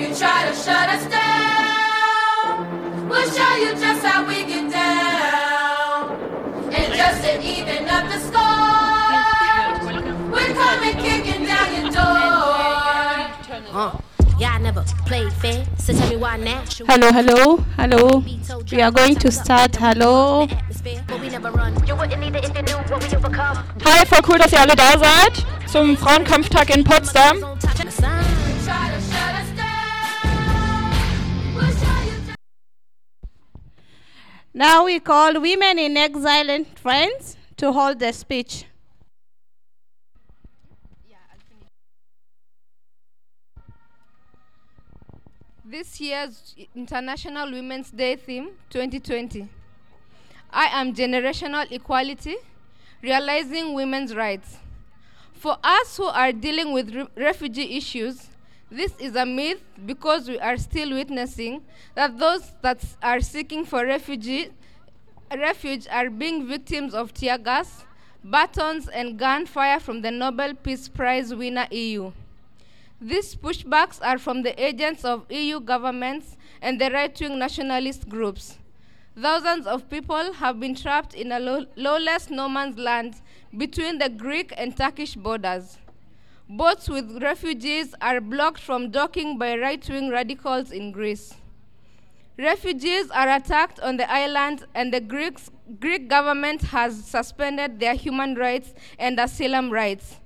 you try to shut us down, we'll show you just how we get down. And just to even up the score, we're coming kicking down your door. Uh, y'all never played fair, so tell me why now. Should Hello, hello, hello. We are going to start. Hello. But we never run. You wouldn't need it if you knew what we overcome. Hi, voll cool, dass ihr alle da seid zum Frauenkampftag in Potsdam. Now we call women in exile and friends to hold the speech. This year's International Women's Day theme 2020. I am generational equality, realizing women's rights. For us who are dealing with re- refugee issues, this is a myth because we are still witnessing that those that are seeking for refugee, refuge are being victims of tear gas, batons, and gunfire from the Nobel Peace Prize winner EU. These pushbacks are from the agents of EU governments and the right wing nationalist groups. Thousands of people have been trapped in a lawless no man's land between the Greek and Turkish borders. Boats with refugees are blocked from docking by right wing radicals in Greece. Refugees are attacked on the island, and the Greeks, Greek government has suspended their human rights and asylum rights.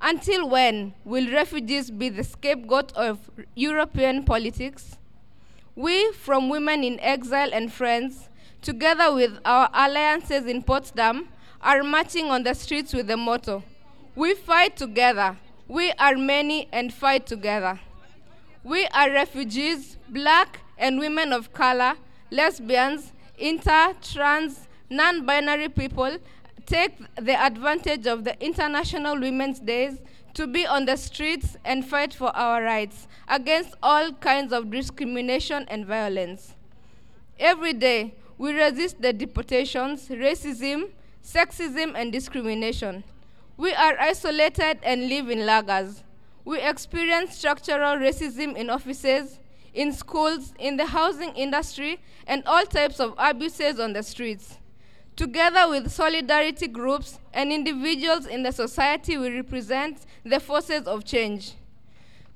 Until when will refugees be the scapegoat of European politics? We, from Women in Exile and Friends, together with our alliances in Potsdam, are marching on the streets with the motto We fight together. We are many and fight together. We are refugees, black and women of color, lesbians, inter, trans, non binary people take the advantage of the International Women's Days to be on the streets and fight for our rights against all kinds of discrimination and violence. Every day, we resist the deportations, racism, sexism, and discrimination. We are isolated and live in lagers. We experience structural racism in offices, in schools, in the housing industry, and all types of abuses on the streets. Together with solidarity groups and individuals in the society, we represent the forces of change.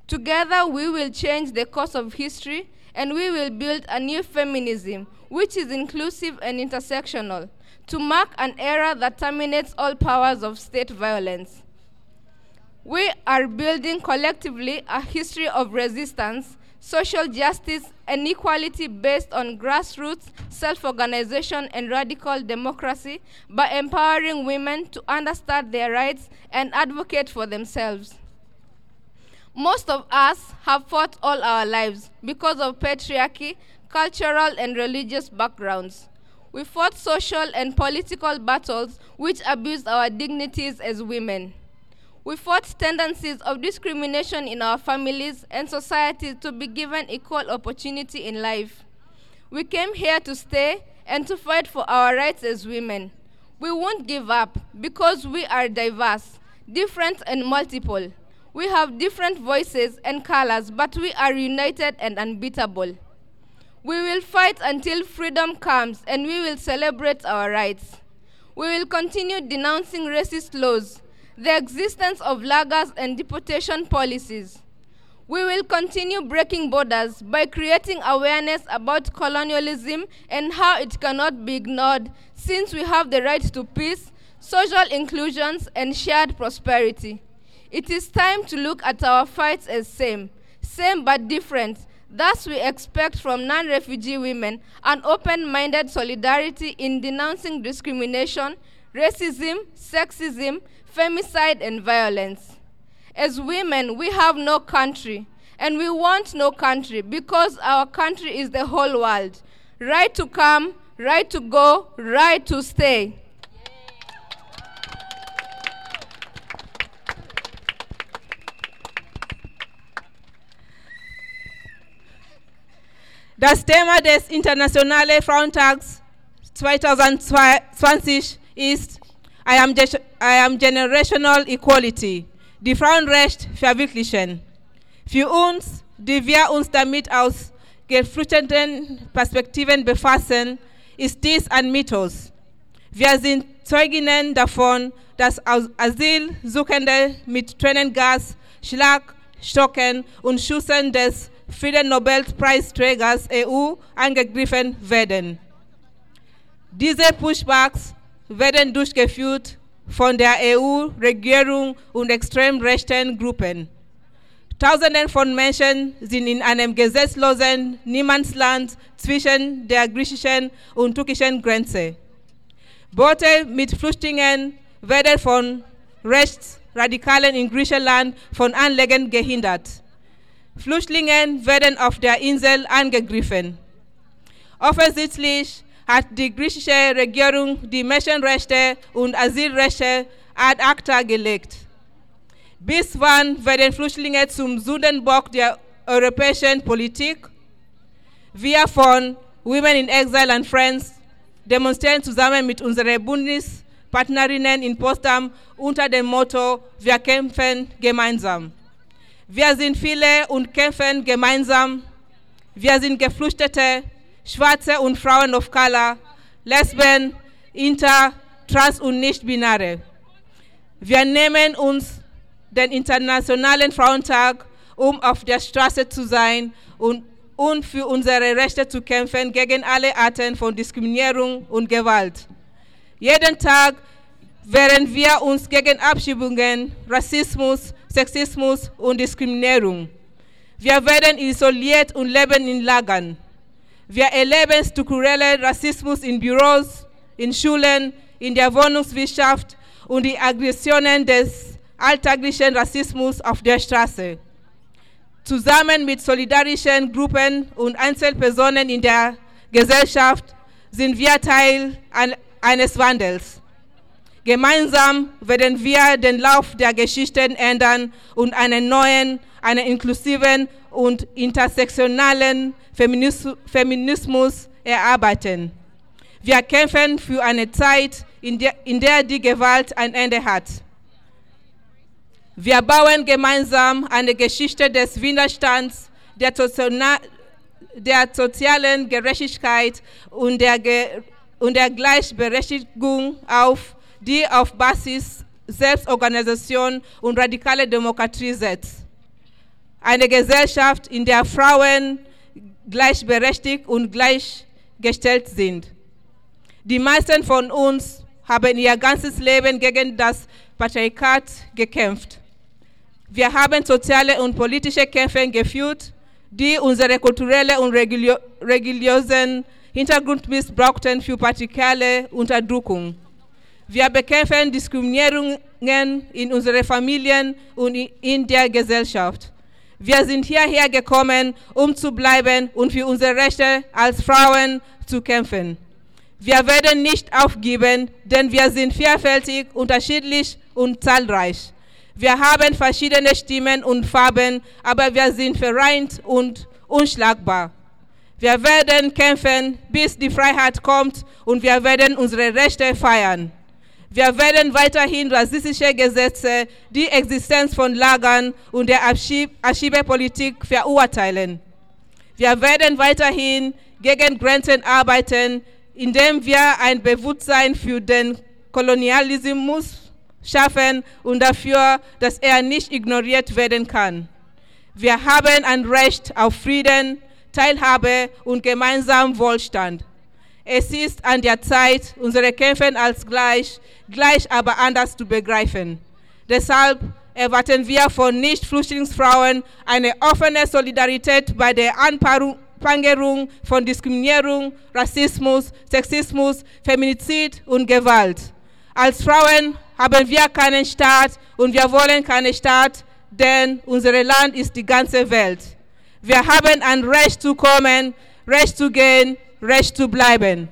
Together, we will change the course of history and we will build a new feminism which is inclusive and intersectional to mark an era that terminates all powers of state violence. We are building collectively a history of resistance, social justice, and equality based on grassroots self organization and radical democracy by empowering women to understand their rights and advocate for themselves. Most of us have fought all our lives because of patriarchy, cultural, and religious backgrounds. We fought social and political battles which abused our dignities as women. We fought tendencies of discrimination in our families and society to be given equal opportunity in life. We came here to stay and to fight for our rights as women. We won't give up because we are diverse, different, and multiple. We have different voices and colors, but we are united and unbeatable. We will fight until freedom comes and we will celebrate our rights. We will continue denouncing racist laws, the existence of lagers and deportation policies. We will continue breaking borders by creating awareness about colonialism and how it cannot be ignored since we have the right to peace, social inclusions, and shared prosperity. It is time to look at our fights as same, same but different. Thus, we expect from non refugee women an open minded solidarity in denouncing discrimination, racism, sexism, femicide, and violence. As women, we have no country, and we want no country because our country is the whole world. Right to come, right to go, right to stay. Das Thema des Internationalen Frauentags 2020 ist I am, I am Generational Equality, die Frauenrecht verwirklichen. Für uns die wir uns damit aus geflüchteten Perspektiven befassen, ist dies ein Mythos. Wir sind Zeuginnen davon, dass As- Asylsuchende mit Tränengas, Schlagstocken und Schüssen des Friedennobelpreisträgers EU angegriffen werden. Diese Pushbacks werden durchgeführt von der EU-Regierung und extrem rechten Gruppen. Tausende von Menschen sind in einem gesetzlosen Niemandsland zwischen der griechischen und türkischen Grenze. Boote mit Flüchtlingen werden von Rechtsradikalen in Griechenland von Anlegen gehindert. Flüchtlinge werden auf der Insel angegriffen. Offensichtlich hat die griechische Regierung die Menschenrechte und Asylrechte ad acta gelegt. Bis wann werden Flüchtlinge zum Sündenbock der europäischen Politik? Wir von Women in Exile and Friends demonstrieren zusammen mit unseren Bundespartnerinnen in Potsdam unter dem Motto Wir kämpfen gemeinsam. Wir sind viele und kämpfen gemeinsam. Wir sind Geflüchtete, Schwarze und Frauen of Color, Lesben, Inter, Trans und Nicht-Binäre. Wir nehmen uns den Internationalen Frauentag, um auf der Straße zu sein und, und für unsere Rechte zu kämpfen gegen alle Arten von Diskriminierung und Gewalt. Jeden Tag wehren wir uns gegen Abschiebungen, Rassismus, Sexismus und Diskriminierung. Wir werden isoliert und leben in Lagern. Wir erleben strukturellen Rassismus in Büros, in Schulen, in der Wohnungswirtschaft und die Aggressionen des alltäglichen Rassismus auf der Straße. Zusammen mit solidarischen Gruppen und Einzelpersonen in der Gesellschaft sind wir Teil eines Wandels. Gemeinsam werden wir den Lauf der Geschichten ändern und einen neuen, einen inklusiven und intersektionalen Feminis- Feminismus erarbeiten. Wir kämpfen für eine Zeit, in der, in der die Gewalt ein Ende hat. Wir bauen gemeinsam eine Geschichte des Widerstands, der, der sozialen Gerechtigkeit und der, Ge und der Gleichberechtigung auf, die auf Basis Selbstorganisation und radikale Demokratie setzt. Eine Gesellschaft, in der Frauen gleichberechtigt und gleichgestellt sind. Die meisten von uns haben ihr ganzes Leben gegen das Patriarchat gekämpft. Wir haben soziale und politische Kämpfe geführt, die unsere kulturellen und religiösen Hintergrund missbrauchten für patriarchale Unterdrückung. Wir bekämpfen Diskriminierungen in unseren Familien und in der Gesellschaft. Wir sind hierher gekommen, um zu bleiben und für unsere Rechte als Frauen zu kämpfen. Wir werden nicht aufgeben, denn wir sind vielfältig, unterschiedlich und zahlreich. Wir haben verschiedene Stimmen und Farben, aber wir sind vereint und unschlagbar. Wir werden kämpfen, bis die Freiheit kommt und wir werden unsere Rechte feiern. Wir werden weiterhin rassistische Gesetze, die Existenz von Lagern und der Abschieb Abschiebepolitik verurteilen. Wir werden weiterhin gegen Grenzen arbeiten, indem wir ein Bewusstsein für den Kolonialismus schaffen und dafür, dass er nicht ignoriert werden kann. Wir haben ein Recht auf Frieden, Teilhabe und gemeinsamen Wohlstand. Es ist an der Zeit, unsere Kämpfe als gleich, gleich aber anders zu begreifen. Deshalb erwarten wir von Nicht-Flüchtlingsfrauen eine offene Solidarität bei der Anpangerung von Diskriminierung, Rassismus, Sexismus, Feminizid und Gewalt. Als Frauen haben wir keinen Staat und wir wollen keinen Staat, denn unser Land ist die ganze Welt. Wir haben ein Recht zu kommen, Recht zu gehen, recht zu bleiben.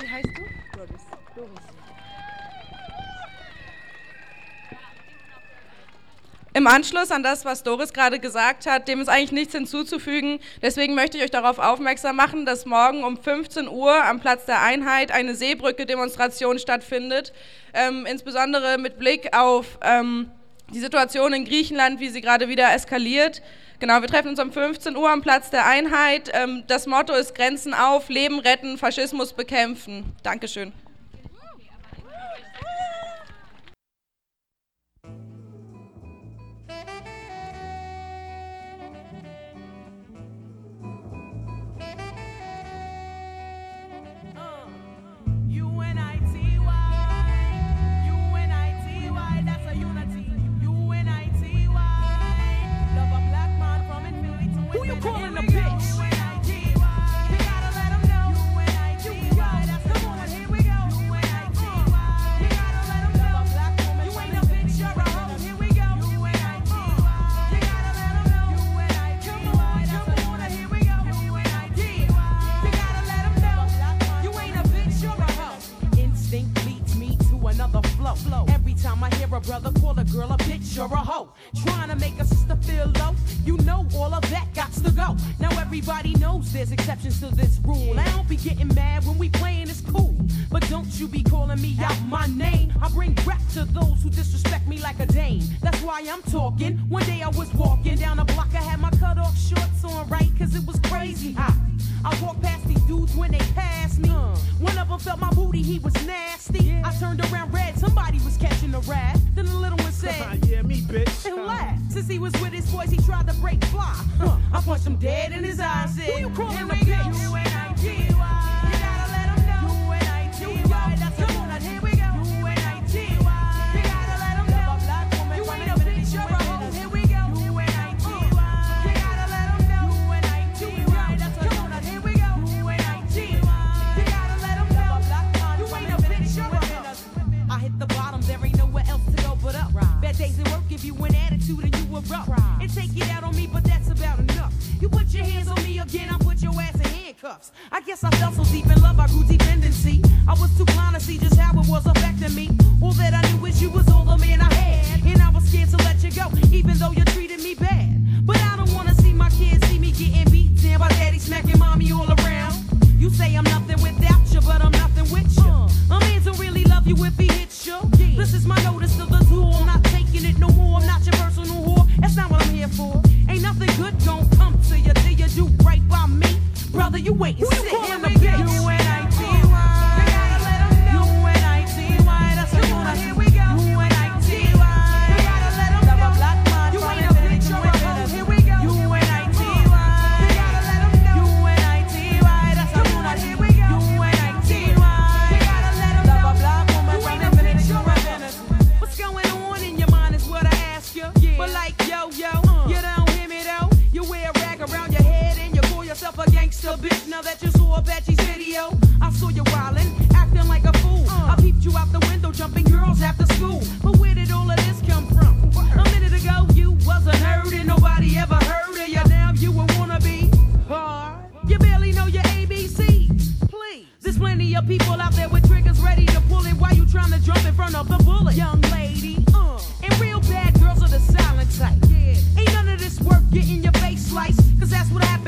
Wie heißt du? Doris. Doris. Im Anschluss an das, was Doris gerade gesagt hat, dem ist eigentlich nichts hinzuzufügen. Deswegen möchte ich euch darauf aufmerksam machen, dass morgen um 15 Uhr am Platz der Einheit eine Seebrücke-Demonstration stattfindet. Ähm, insbesondere mit Blick auf ähm, die Situation in Griechenland, wie sie gerade wieder eskaliert. Genau, wir treffen uns um 15 Uhr am Platz der Einheit. Ähm, das Motto ist Grenzen auf, Leben retten, Faschismus bekämpfen. Dankeschön. Everybody knows there's exceptions to this rule. I don't be getting mad when we playing, it's cool. But don't you be calling me out my name. I bring rap to those who disrespect me like a dame. That's why I'm talking. One day I was walking down a block, I had my cut off shorts on, right? Cause it was crazy hot. I walked past these dudes when they passed me. Uh. One of them felt my booty, he was nasty. Yeah. I turned around red, somebody was catching a rat. Then the little one said, Yeah, me, bitch. And laughed. Since he was with his boys, he tried to break fly. Uh. I punched him dead in his eyes. Who you calling, bitch? You ain't bullet, young lady. Uh. And real bad girls are the silent type. Yeah. Ain't none of this worth getting your face sliced, cause that's what happens.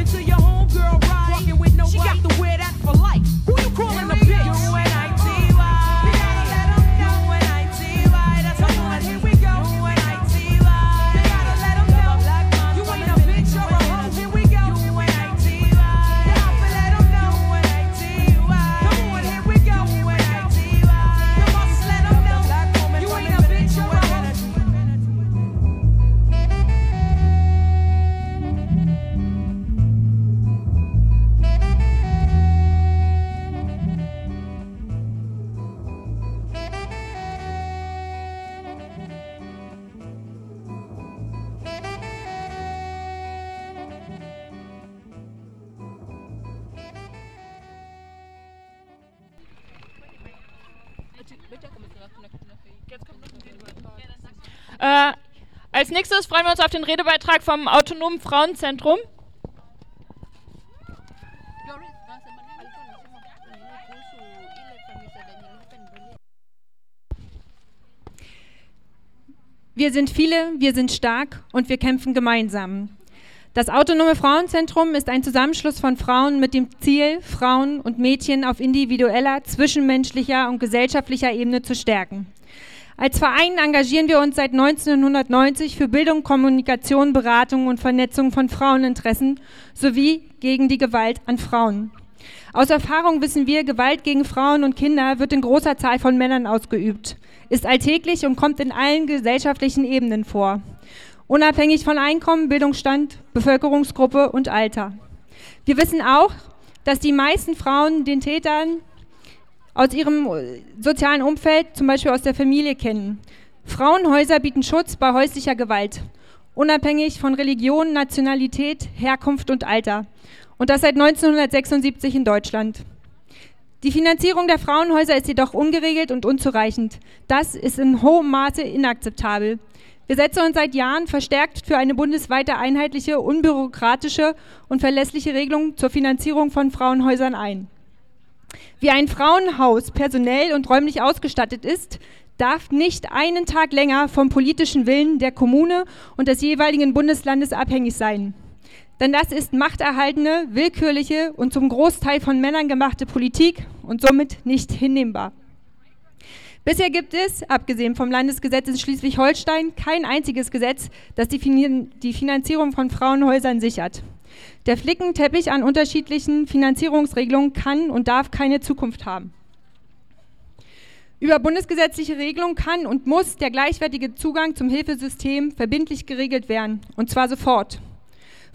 Äh, als nächstes freuen wir uns auf den Redebeitrag vom Autonomen Frauenzentrum. Wir sind viele, wir sind stark und wir kämpfen gemeinsam. Das Autonome Frauenzentrum ist ein Zusammenschluss von Frauen mit dem Ziel, Frauen und Mädchen auf individueller, zwischenmenschlicher und gesellschaftlicher Ebene zu stärken. Als Verein engagieren wir uns seit 1990 für Bildung, Kommunikation, Beratung und Vernetzung von Fraueninteressen sowie gegen die Gewalt an Frauen. Aus Erfahrung wissen wir, Gewalt gegen Frauen und Kinder wird in großer Zahl von Männern ausgeübt, ist alltäglich und kommt in allen gesellschaftlichen Ebenen vor. Unabhängig von Einkommen, Bildungsstand, Bevölkerungsgruppe und Alter. Wir wissen auch, dass die meisten Frauen den Tätern aus ihrem sozialen Umfeld, zum Beispiel aus der Familie, kennen. Frauenhäuser bieten Schutz bei häuslicher Gewalt, unabhängig von Religion, Nationalität, Herkunft und Alter. Und das seit 1976 in Deutschland. Die Finanzierung der Frauenhäuser ist jedoch ungeregelt und unzureichend. Das ist in hohem Maße inakzeptabel. Wir setzen uns seit Jahren verstärkt für eine bundesweite einheitliche, unbürokratische und verlässliche Regelung zur Finanzierung von Frauenhäusern ein. Wie ein Frauenhaus personell und räumlich ausgestattet ist, darf nicht einen Tag länger vom politischen Willen der Kommune und des jeweiligen Bundeslandes abhängig sein. Denn das ist machterhaltene, willkürliche und zum Großteil von Männern gemachte Politik und somit nicht hinnehmbar. Bisher gibt es, abgesehen vom Landesgesetz in Schleswig-Holstein, kein einziges Gesetz, das die, Finanzierung von Frauenhäusern sichert. Der Flickenteppich an unterschiedlichen Finanzierungsregelungen kann und darf keine Zukunft haben. Über bundesgesetzliche Regelungen kann und muss der gleichwertige Zugang zum Hilfesystem verbindlich geregelt werden, und zwar sofort.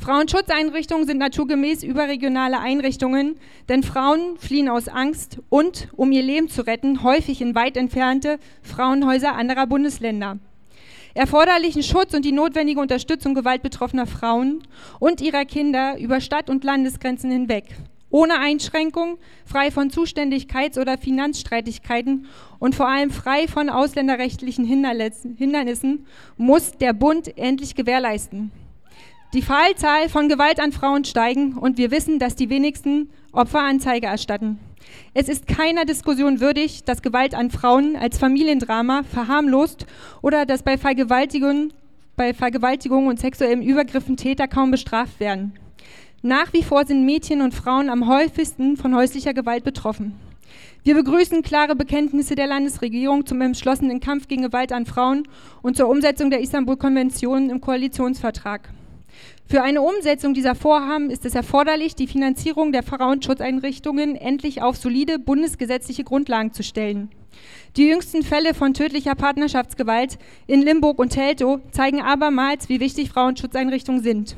Frauenschutzeinrichtungen sind naturgemäß überregionale Einrichtungen, denn Frauen fliehen aus Angst und, um ihr Leben zu retten, häufig in weit entfernte Frauenhäuser anderer Bundesländer erforderlichen Schutz und die notwendige Unterstützung gewaltbetroffener Frauen und ihrer Kinder über Stadt- und Landesgrenzen hinweg. Ohne Einschränkung, frei von Zuständigkeits- oder Finanzstreitigkeiten und vor allem frei von ausländerrechtlichen Hindernissen muss der Bund endlich gewährleisten. Die Fallzahl von Gewalt an Frauen steigen und wir wissen, dass die wenigsten Opferanzeige erstatten. Es ist keiner Diskussion würdig, dass Gewalt an Frauen als Familiendrama verharmlost oder dass bei Vergewaltigungen, bei Vergewaltigungen und sexuellen Übergriffen Täter kaum bestraft werden. Nach wie vor sind Mädchen und Frauen am häufigsten von häuslicher Gewalt betroffen. Wir begrüßen klare Bekenntnisse der Landesregierung zum entschlossenen Kampf gegen Gewalt an Frauen und zur Umsetzung der Istanbul-Konvention im Koalitionsvertrag. Für eine Umsetzung dieser Vorhaben ist es erforderlich, die Finanzierung der Frauenschutzeinrichtungen endlich auf solide bundesgesetzliche Grundlagen zu stellen. Die jüngsten Fälle von tödlicher Partnerschaftsgewalt in Limburg und Teltow zeigen abermals, wie wichtig Frauenschutzeinrichtungen sind.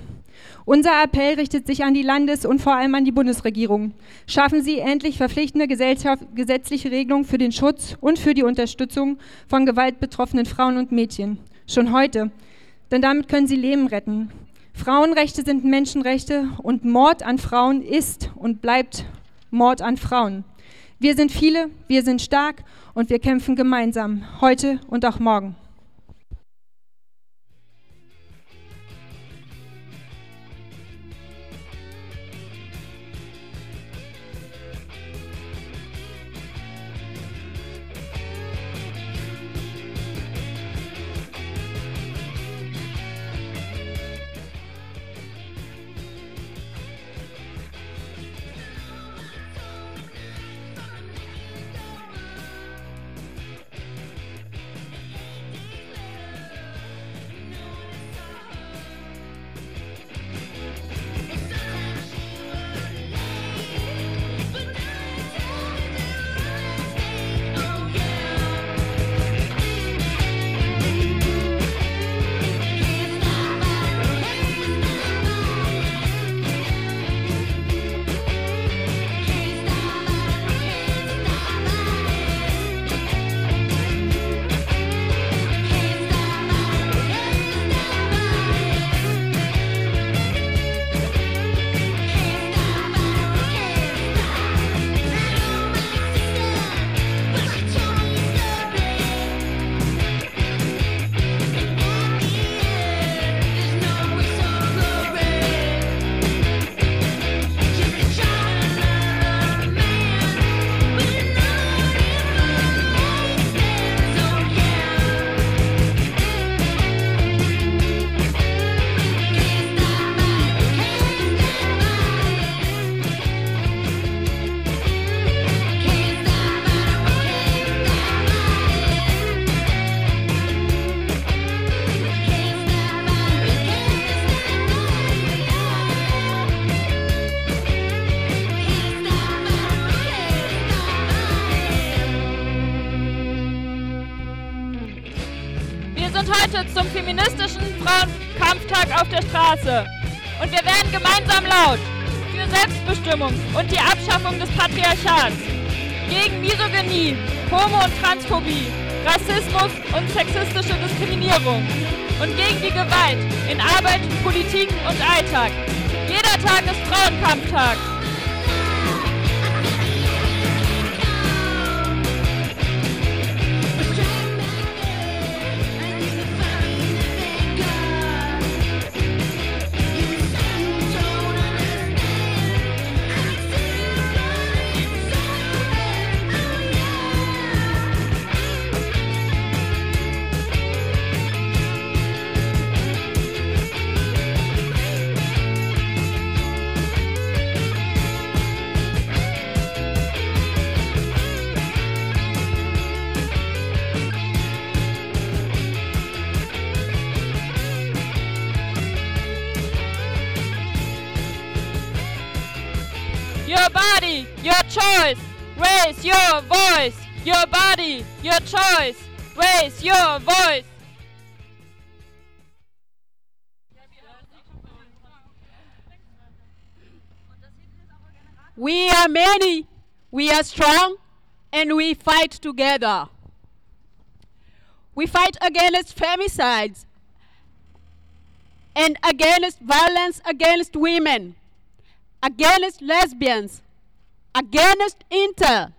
Unser Appell richtet sich an die Landes- und vor allem an die Bundesregierung. Schaffen Sie endlich verpflichtende gesetzliche Regelungen für den Schutz und für die Unterstützung von gewaltbetroffenen Frauen und Mädchen. Schon heute. Denn damit können Sie Leben retten. Frauenrechte sind Menschenrechte und Mord an Frauen ist und bleibt Mord an Frauen. Wir sind viele, wir sind stark und wir kämpfen gemeinsam, heute und auch morgen. Straße. Und wir werden gemeinsam laut für Selbstbestimmung und die Abschaffung des Patriarchats, gegen Misogynie, Homo- und Transphobie, Rassismus und sexistische Diskriminierung und gegen die Gewalt in Arbeit, Politik und Alltag. Jeder Tag ist Frauenkampftag. Raise your voice. Your body, your choice. Raise your voice. We are many, we are strong, and we fight together. We fight against femicides and against violence against women, against lesbians, against inter.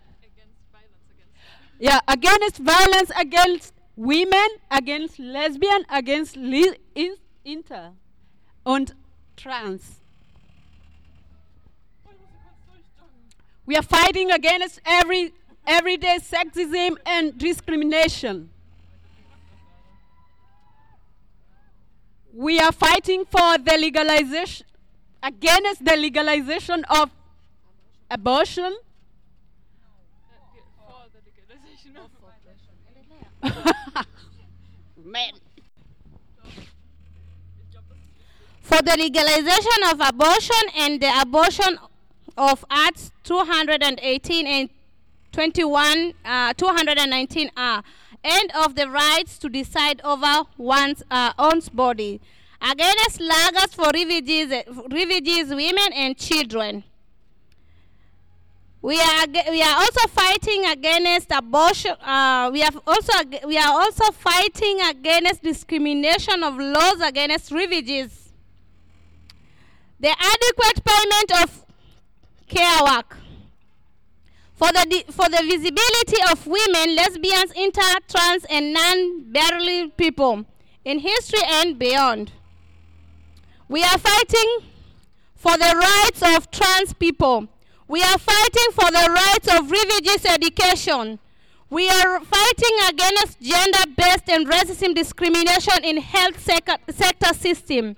Yeah, against violence against women, against lesbian, against in- inter and trans. We are fighting against every everyday sexism and discrimination. We are fighting for the legalization against the legalization of abortion. For the legalization of abortion and the abortion of Acts 218 and 21, uh, 219R, and of the rights to decide over one's uh, own body, against lagers for refugees, refugees, women, and children. We are, we are also fighting against abortion. Uh, we, have also, we are also fighting against discrimination of laws against refugees. The adequate payment of care work. For the, for the visibility of women, lesbians, inter, trans, and non-binary people in history and beyond. We are fighting for the rights of trans people. We are fighting for the rights of refugees education. We are fighting against gender-based and racism discrimination in health sector, system.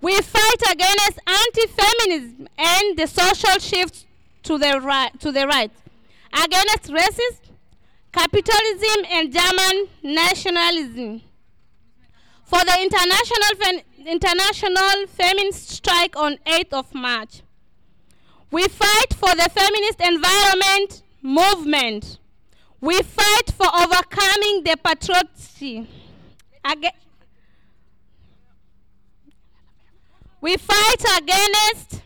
We fight against anti-feminism and the social shift to the right, to the right, against racism, capitalism, and German nationalism. For the international international feminist strike on 8th of March, we fight for the feminist environment movement. We fight for overcoming the patriarchy. We fight against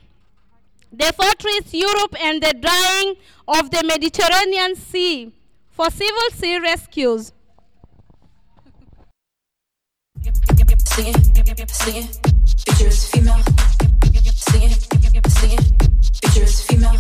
the fortress Europe and the drying of the Mediterranean Sea for civil sea rescues. Singing, singing, picture female. Singing, singing, female.